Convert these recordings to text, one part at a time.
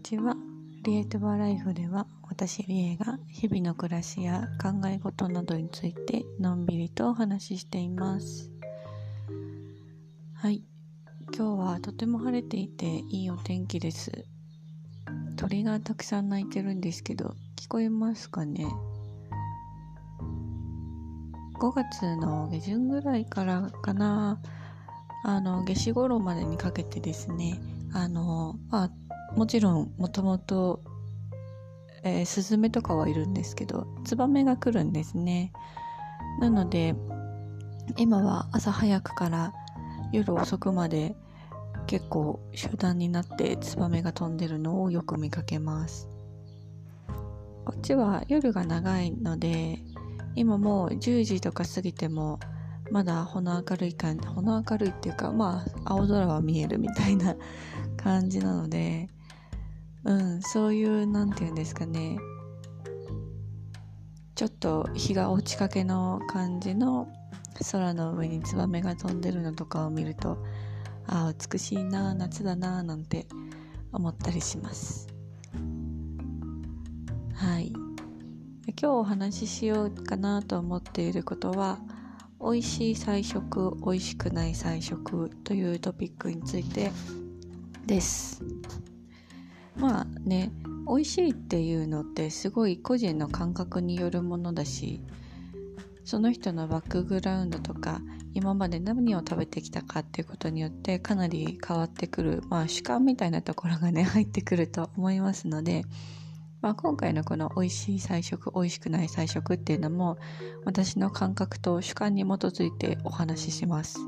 ちは。リエイトバーライフでは私リエが日々の暮らしや考え事などについてのんびりとお話ししています。はい。今日はとても晴れていていいお天気です。鳥がたくさん鳴いてるんですけど聞こえますかね？5月の下旬ぐらいからかな。あの夏至頃までにかけてですねあのまあもちろんもともとえ、スズメとかはいるんですけどツバメが来るんですね。なので今は朝早くから夜遅くまで結構集団になってツバメが飛んでるのをよく見かけます。こっちは夜が長いので今もう10時とか過ぎてもまだほの明るい感じほの明るいっていうかまあ青空は見えるみたいな感じなのでうんそういう何て言うんですかね。ちょっと日が落ちかけの感じの空の上にツバメが飛んでるのとかを見るとああ美しいな夏だななんて思ったりします。はい。今日お話ししようかなと思っていることは美味しい菜食美味しくない菜食というトピックについてですまあね美味しいっていうのってすごい個人の感覚によるものだしその人のバックグラウンドとか今まで何を食べてきたかっていうことによってかなり変わってくるまあ主観みたいなところがね 入ってくると思いますので、まあ、今回のこの美味しい菜食美味しくない菜食っていうのも私の感覚と主観に基づいてお話しします。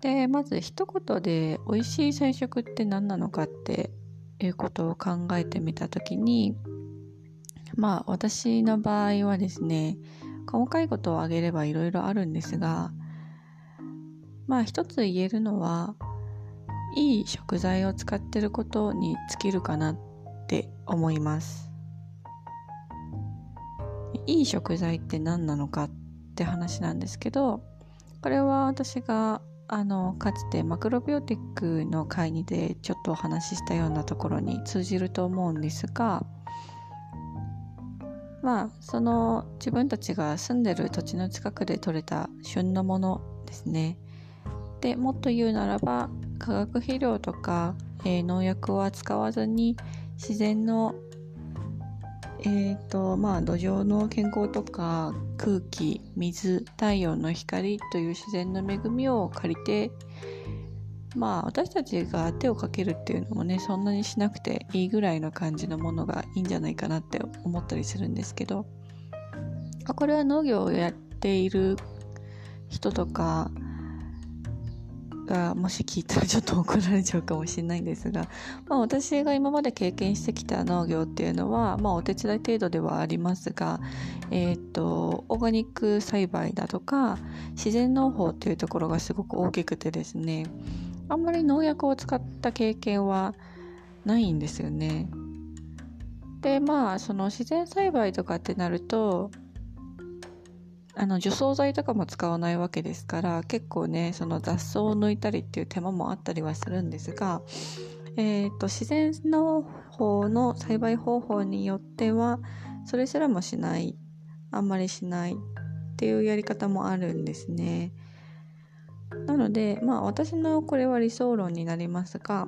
でまず一言で美味しい菜食って何なのかっていうことを考えてみた時にまあ私の場合はですね細かいことを挙げればいろいろあるんですがまあ一つ言えるのはいい食材を使ってることに尽きるかなって思います。いい食材って何なのかって話なんですけどこれは私があのかつてマクロビオティックの会議でちょっとお話ししたようなところに通じると思うんですがまあその自分たちが住んでる土地の近くで採れた旬のものですね。でもっと言うならば化学肥料とか、えー、農薬は使わずに自然のえーとまあ、土壌の健康とか空気水太陽の光という自然の恵みを借りてまあ私たちが手をかけるっていうのもねそんなにしなくていいぐらいの感じのものがいいんじゃないかなって思ったりするんですけどこれは農業をやっている人とかがもし聞いたらちょっと怒られちゃうかもしれないんですが、まあ、私が今まで経験してきた農業っていうのは、まあ、お手伝い程度ではありますが、えー、とオーガニック栽培だとか自然農法っていうところがすごく大きくてですねあんまり農薬を使った経験はないんですよね。でまあその自然栽培とかってなるとあの除草剤とかも使わないわけですから結構ねその雑草を抜いたりっていう手間もあったりはするんですが、えーと、自然の方の栽培方法によってはそれすらもしないあんまりしないっていうやり方もあるんですね。なのでまあ私のこれは理想論になりますが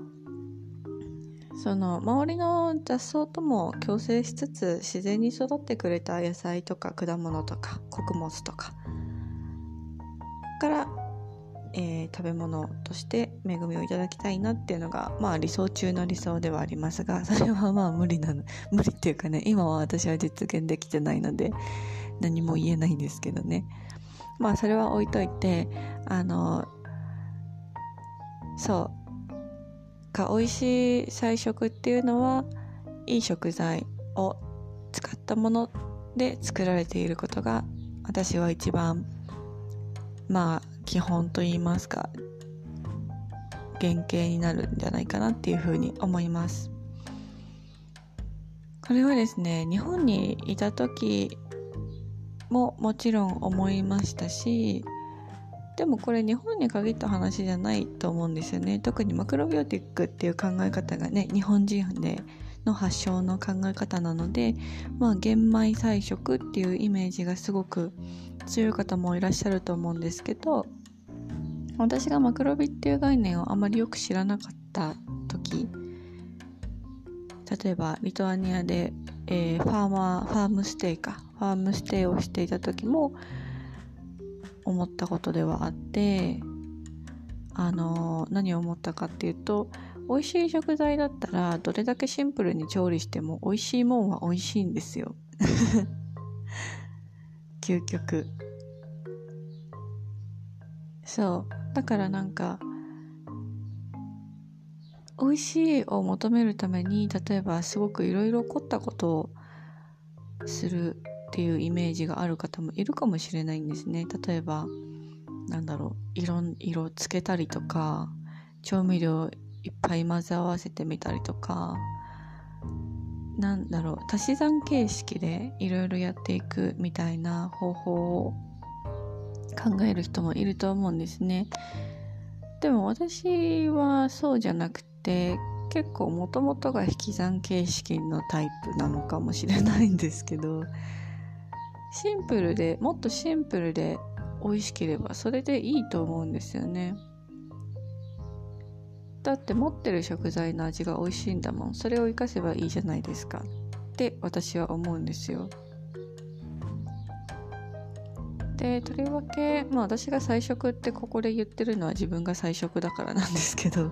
その周りの雑草とも共生しつつ自然に育ってくれた野菜とか果物とか穀物とかから、えー、食べ物として恵みをいただきたいなっていうのがまあ理想中の理想ではありますが それはまあ無理なの 無理っていうかね今は私は実現できてないので何も言えないんですけどね。まあそれは置いといてあのそうか美味しい菜食っていうのはいい食材を使ったもので作られていることが私は一番まあ基本と言いますか原型になるんじゃないかなっていうふうに思います。これはですね日本にいた時ももちろん思いましたしでもこれ日本に限った話じゃないと思うんですよね。特にマクロビオティックっていう考え方がね日本人での発祥の考え方なのでまあ玄米菜食っていうイメージがすごく強い方もいらっしゃると思うんですけど私がマクロビっていう概念をあまりよく知らなかった時例えばリトアニアで、えー、ファーマーファームステイかファームステイをしていた時も思ったことではあってあの何を思ったかっていうと美味しい食材だったらどれだけシンプルに調理しても美味しいもんは美味しいんですよ。究極。そう。だからなんか美味しいを求めるために例えばすごくいろいろ凝ったことをするっていうイメージがある方もいるかもしれないんですね。例えばなんだろう色色つけたりとか調味料いっぱい混ぜ合わせてみたりとかなんだろう足し算形式でいろいろやっていくみたいな方法を考える人もいると思うんですね。でも私はそうじゃなくて結構もともとが引き算形式のタイプなのかもしれないんですけどシンプルでもっとシンプルで美味しければそれでいいと思うんですよね。だって持ってる食材の味が美味しいんだもん。それを活かせばいいじゃないですか。って私は思うんですよ。でとりわけ、まあ、私が菜食ってここで言ってるのは自分が菜食だからなんですけど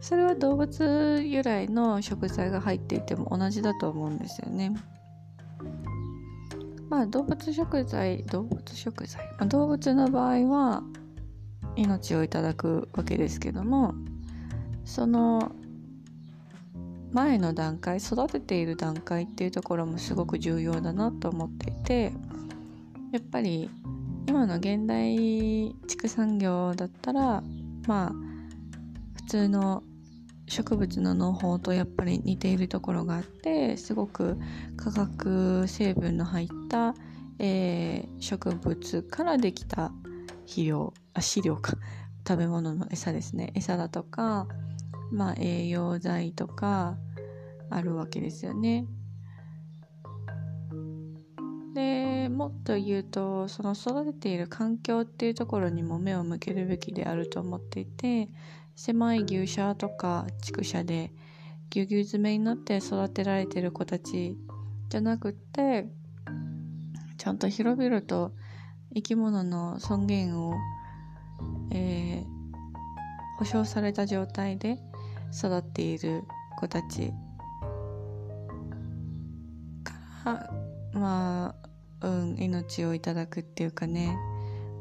それは動物由来の食材が入っていても同じだと思うんですよね。まあ動物食材動物食材、ま、動物の場合は命をいただくわけですけどもその前の段階育てている段階っていうところもすごく重要だなと思っていてやっぱり今の現代畜産業だったらまあ普通の植物の農法とやっぱり似ているところがあってすごく化学成分の入った、えー、植物からできた肥料あ飼料か食べ物の餌ですね餌だとかまあ栄養剤とかあるわけですよね。でもっと言うとその育てている環境っていうところにも目を向けるべきであると思っていて狭い牛舎とか畜舎でぎゅうぎゅう詰めになって育てられてる子たちじゃなくってちゃんと広々と生き物の尊厳を、えー、保障された状態で育っている子たち。からまあうん命をいただくっていうかね。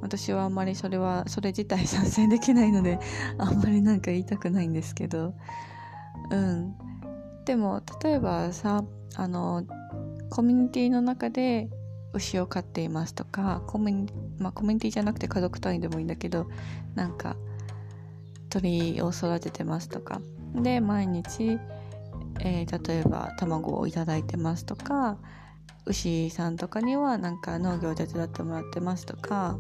私はあんまりそれはそれ自体賛成できないので あんまりなんか言いたくないんですけど。うん。でも例えばさあのコミュニティの中で牛を飼っていますとかコミュニ,、まあ、コミュニティじゃなくて家族単位でもいいんだけどなんか鳥を育ててますとか。で毎日、えー、例えば卵をいただいてますとか牛さんとかにはなんか農業を手伝ってもらってますとか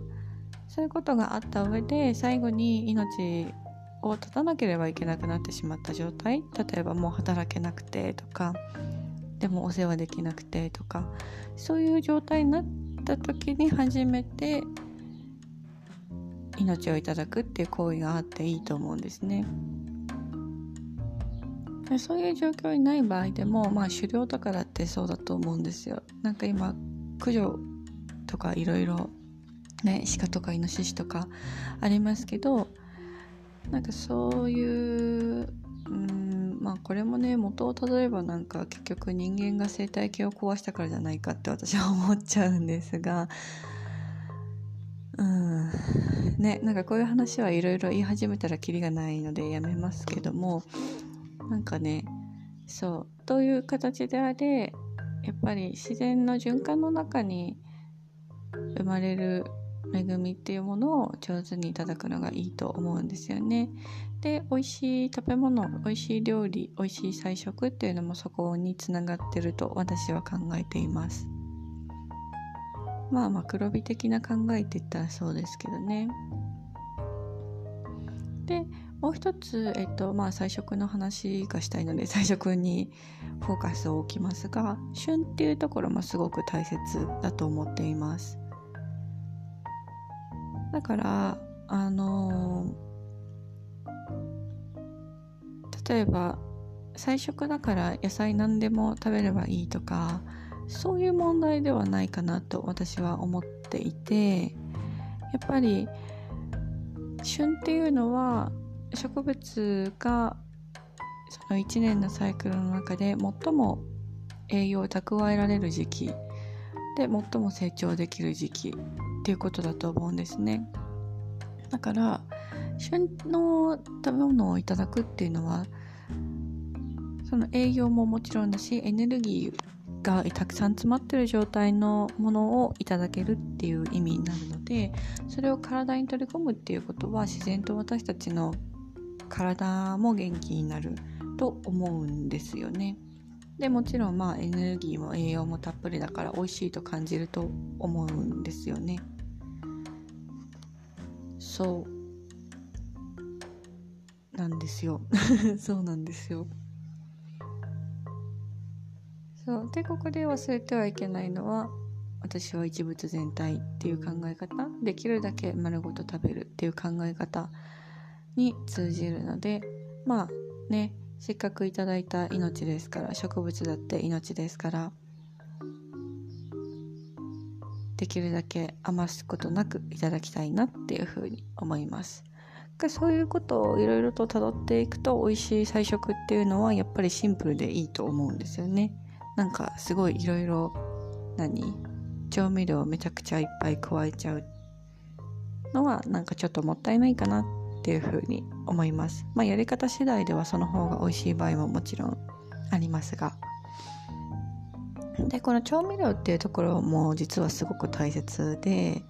そういうことがあった上で最後に命を絶たなければいけなくなってしまった状態例えばもう働けなくてとかでもお世話できなくてとかそういう状態になった時に初めて命をいただくっていう行為があっていいと思うんですね。そういう状況にない場合でもまあ狩猟とかだってそうだと思うんですよ。なんか今駆除とかいろいろね鹿とかイノシシとかありますけどなんかそういううんまあこれもね元をたどればなんか結局人間が生態系を壊したからじゃないかって私は思っちゃうんですがうんねなんかこういう話はいろいろ言い始めたらキリがないのでやめますけどもなんかねそうどういう形であれやっぱり自然の循環の中に生まれる恵みっていうものを上手にいただくのがいいと思うんですよね。で美味しい食べ物美味しい料理美味しい菜食っていうのもそこにつながってると私は考えています。まあマクロビ的な考えって言ったらそうですけどねでもう一つ、えっとまあ、菜食の話がしたいので 菜食にフォーカスを置きますが旬っていうところもすごく大切だと思っていますだからあの例えば菜食だから野菜何でも食べればいいとかそういう問題ではないかなと私は思っていてやっぱり旬っていうのは植物がその1年のサイクルの中で最も栄養を蓄えられる時期で最も成長できる時期っていうことだと思うんですねだから旬の食べ物をいただくっていうのはその栄養ももちろんだしエネルギーがたくさん詰まってる状態のものをいただけるっていう意味になるのでそれを体に取り込むっていうことは自然と私たちの体も元気になると思うんですよね。でもちろんまあエネルギーも栄養もたっぷりだから美味しいと感じると思うんですよね。そう。なんですよ。そうなんですよ。そう。でここで忘れてはいけないのは私は一物全体っていう考え方。できるだけ丸ごと食べるっていう考え方に通じるのでまあねせっかくいただいた命ですから植物だって命ですからできるだけ余すことなくいただきたいなっていうふうに思います。そういうことをいろいろと辿っていくと美味しい菜食っていうのはやっぱりシンプルでいいと思うんですよね。なんかすごいいろいろ何？調味料をめちゃくちゃいっぱい加えちゃうのはなんかちょっともったいないかなっていうふうに思います。まあやり方次第ではその方が美味しい場合ももちろんありますが。でこの調味料っていうところも実はすごく大切で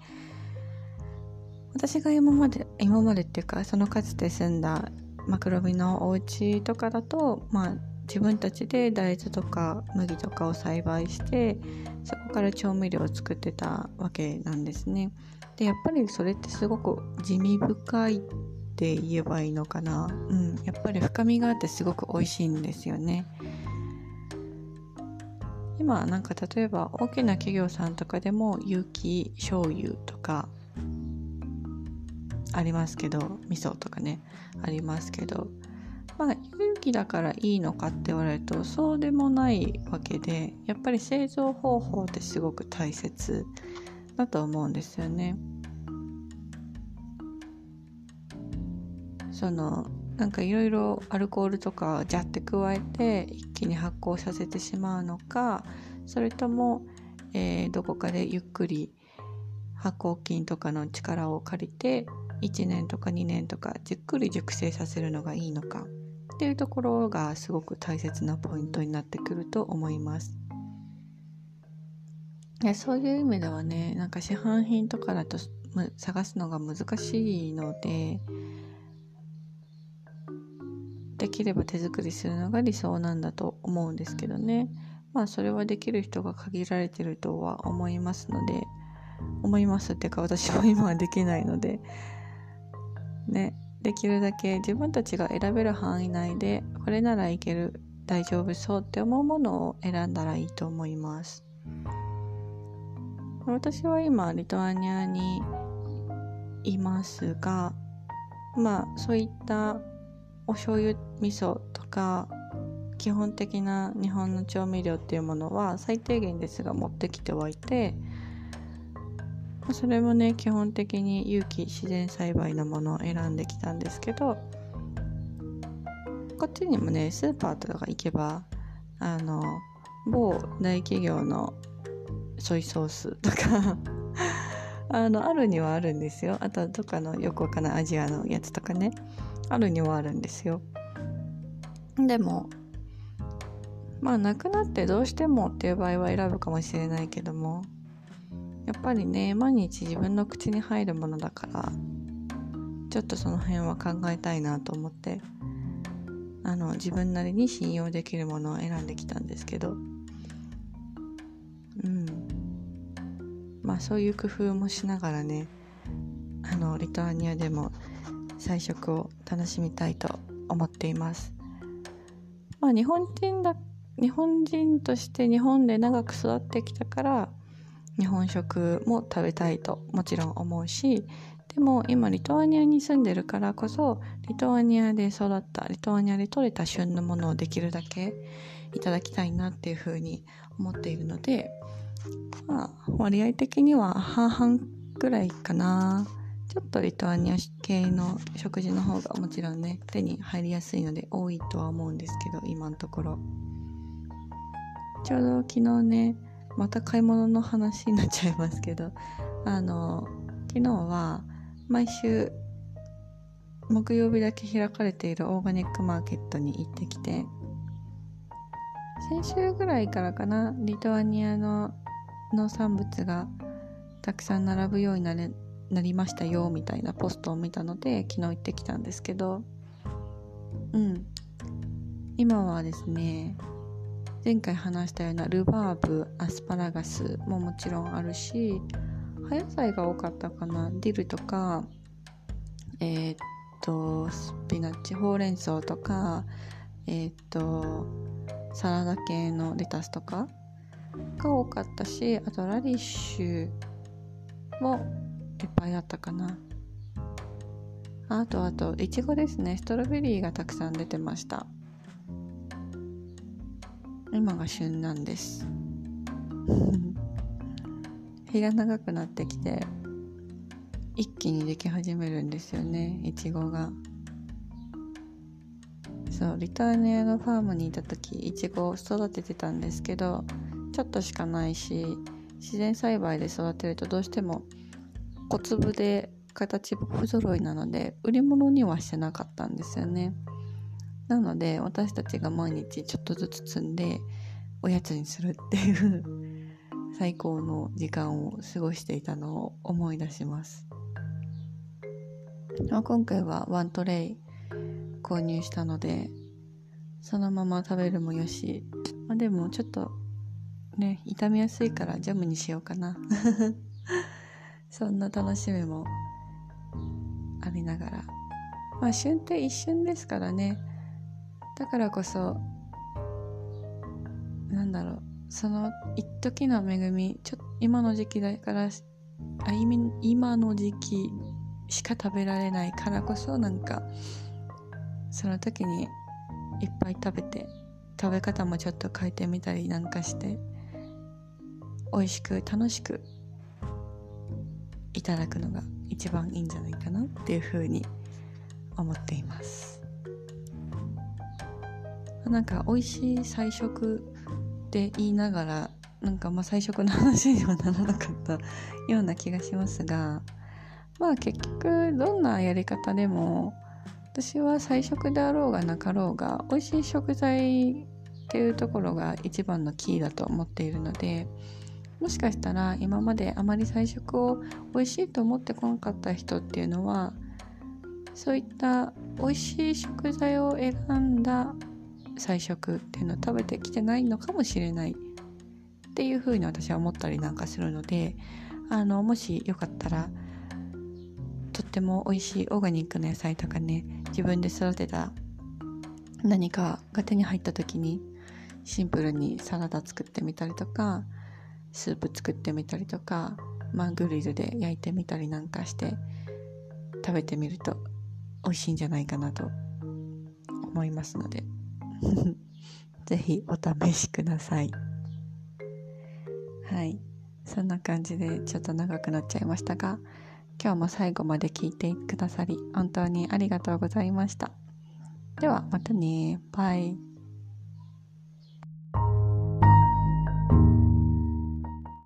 私が今まで今までっていうかそのかつて住んだマクロビのお家とかだとまあ自分たちで大豆とか麦とかを栽培してそこから調味料を作ってたわけなんですね。でやっぱりそれってすごく地味深いって言えばいいのかな。うん、やっぱり深みがあってすごく美味しいんですよね。今なんか例えば大きな企業さんとかでも有機醤油とかありますけど味噌とかねありますけどまあ有機だからいいのかって言われるとそうでもないわけでやっぱり製造方法ってすごく大切だと思うんですよね。そのなんかいろいろアルコールとかジャって加えて一気に発酵させてしまうのかそれとも、えー、どこかでゆっくり発酵菌とかの力を借りて1年とか2年とかじっくり熟成させるのがいいのかっていうところがすごく大切なポイントになってくると思います。そういう意味ではねなんか市販品とかだと探すのが難しいのできれば手作りするのが理想なんだと思うんですけどね。まあそれはできる人が限られてるとは思いますので思いますっていうか私も今はできないので。ね。できるだけ自分たちが選べる範囲内でこれならいける大丈夫そうって思うものを選んだらいいと思います。私は今リトアニアにいますがまあそういったお醤油味噌とか基本的な日本の調味料っていうものは最低限ですが持ってきてはいてそれもね基本的に有機自然栽培のものを選んできたんですけどこっちにもねスーパーとか行けばあの某大企業のソイソースとか あのあるにはあるんですよ。あとどっかのよくわかんないアジアのやつとかねあるにはあるんですよ。でもまあなくなってどうしてもっていう場合は選ぶかもしれないけどもやっぱりね毎日自分の口に入るものだからちょっとその辺は考えたいなと思ってあの自分なりに信用できるものを選んできたんですけどうん。まあそういう工夫もしながらねあのリトアニアでも菜食を楽しみたいと思っています。まあ日本人だ日本人として日本で長く育ってきたから日本食も食べたいともちろん思うしでも今リトアニアに住んでるからこそリトアニアで育ったリトアニアで採れた旬のものをできるだけいただきたいなっていうふうに思っているので、まあ、割合的には半々ぐらいかな。ちょっとリトアニア系の食事の方がもちろんね手に入りやすいので多いとは思うんですけど今のところ。ちょうど昨日ねまた買い物の話になっちゃいますけどあの昨日は毎週木曜日だけ開かれているオーガニックマーケットに行ってきて先週ぐらいからかなリトアニアの農産物がたくさん並ぶようになれなりましたよみたいなポストを見たので昨日行ってきたんですけど。うん。今はですね前回話したようなルバーブアスパラガスももちろんあるし葉野菜が多かったかな。ディルとかえー、っとスピナッチほうれん草とかえー、っとサラダ系のレタスとかが多かったしあとラディッシュもいっぱいあったかな。あとあといちごですね。ストロベリーがたくさん出てました。今が旬なんです。日が長くなってきて一気にでき始めるんですよね。いちごが。そうリトアニアのファームにいた時いちごを育ててたんですけどちょっとしかないし自然栽培で育てるとどうしても小粒で形不揃いなので売り物にはしてなかったんですよね。なので私たちが毎日ちょっとずつ摘んでおやつにするっていう 最高の時間を過ごしていたのを思い出します。ま今回はワントレイ購入したのでそのまま食べるもよし、まあ、でもちょっとね傷みやすいからジャムにしようかな。そんな楽しみもありながら。まあ旬って一瞬ですからね。だからこそなんだろう。その一時の恵みちょ今の時期だからあ今の時期しか食べられないからこそなんかその時にいっぱい食べて食べ方もちょっと変えてみたりなんかして美味しく楽しくいただくのが一番いいんじゃないかなっていうふうに思っています。なんか美味しい菜食って言いながらなんかまあ最初の話にはならなかったような気がしますがまあ結局どんなやり方でも私は菜食であろうがなかろうが美味しい食材っていうところが一番のキーだと思っているのでもしかしたら今まであまり菜食を美味しいと思ってこなかった人っていうのはそういった美味しい食材を選んだ菜食っていうのを食べてきてないのかもしれないっていうふうに私は思ったりなんかするのであのもしよかったらとっても美味しいオーガニックな野菜とかね自分で育てた何かが手に入った時にシンプルにサラダ作ってみたりとかスープ作ってみたりとか、まあ、グリルで焼いてみたりなんかして食べてみると美味しいんじゃないかなと思いますので ぜひお試しください。はい。そんな感じでちょっと長くなっちゃいましたが、今日も最後まで聞いてくださり、本当にありがとうございました。ではまたね。バイ。